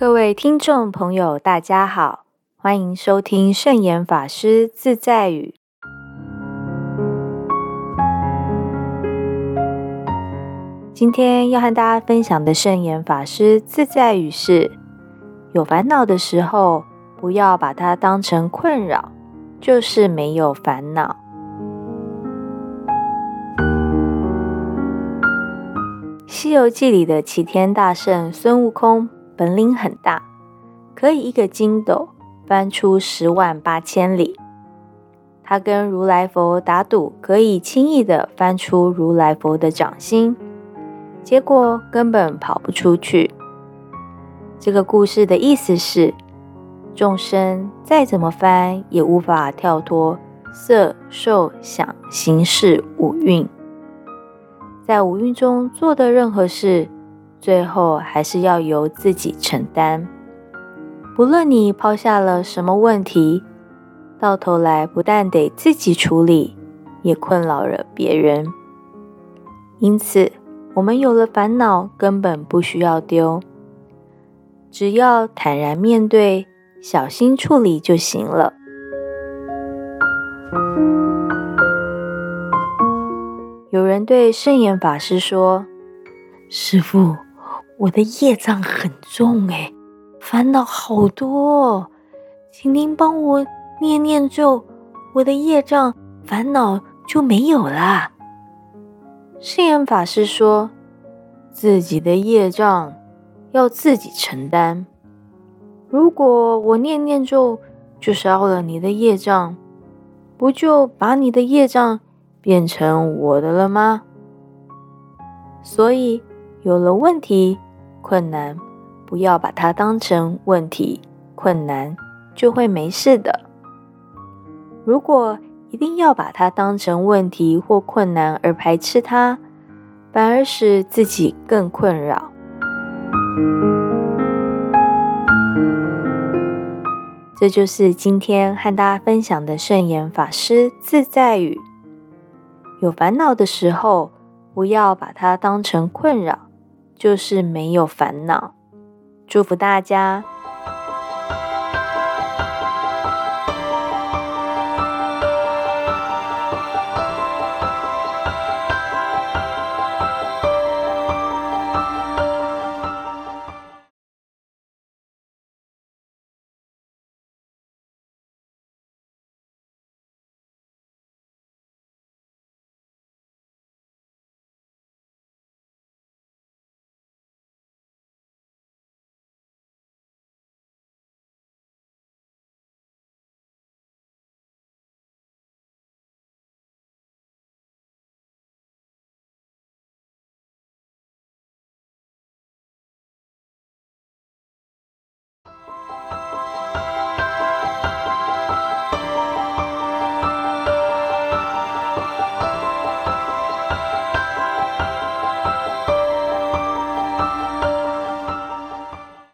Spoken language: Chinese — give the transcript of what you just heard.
各位听众朋友，大家好，欢迎收听圣严法师自在语。今天要和大家分享的圣严法师自在语是：有烦恼的时候，不要把它当成困扰，就是没有烦恼。《西游记》里的齐天大圣孙悟空本领很大，可以一个筋斗翻出十万八千里。他跟如来佛打赌，可以轻易的翻出如来佛的掌心，结果根本跑不出去。这个故事的意思是，众生再怎么翻，也无法跳脱色、受、想、行、识五蕴。在五蕴中做的任何事，最后还是要由自己承担。不论你抛下了什么问题，到头来不但得自己处理，也困扰了别人。因此，我们有了烦恼，根本不需要丢，只要坦然面对，小心处理就行了。有人对圣严法师说：“师傅，我的业障很重哎，烦恼好多，哦请您帮我念念咒，我的业障烦恼就没有啦。”圣严法师说：“自己的业障要自己承担。如果我念念咒就烧了你的业障，不就把你的业障？”变成我的了吗？所以有了问题、困难，不要把它当成问题、困难，就会没事的。如果一定要把它当成问题或困难而排斥它，反而使自己更困扰。这就是今天和大家分享的圣严法师自在语。有烦恼的时候，不要把它当成困扰，就是没有烦恼。祝福大家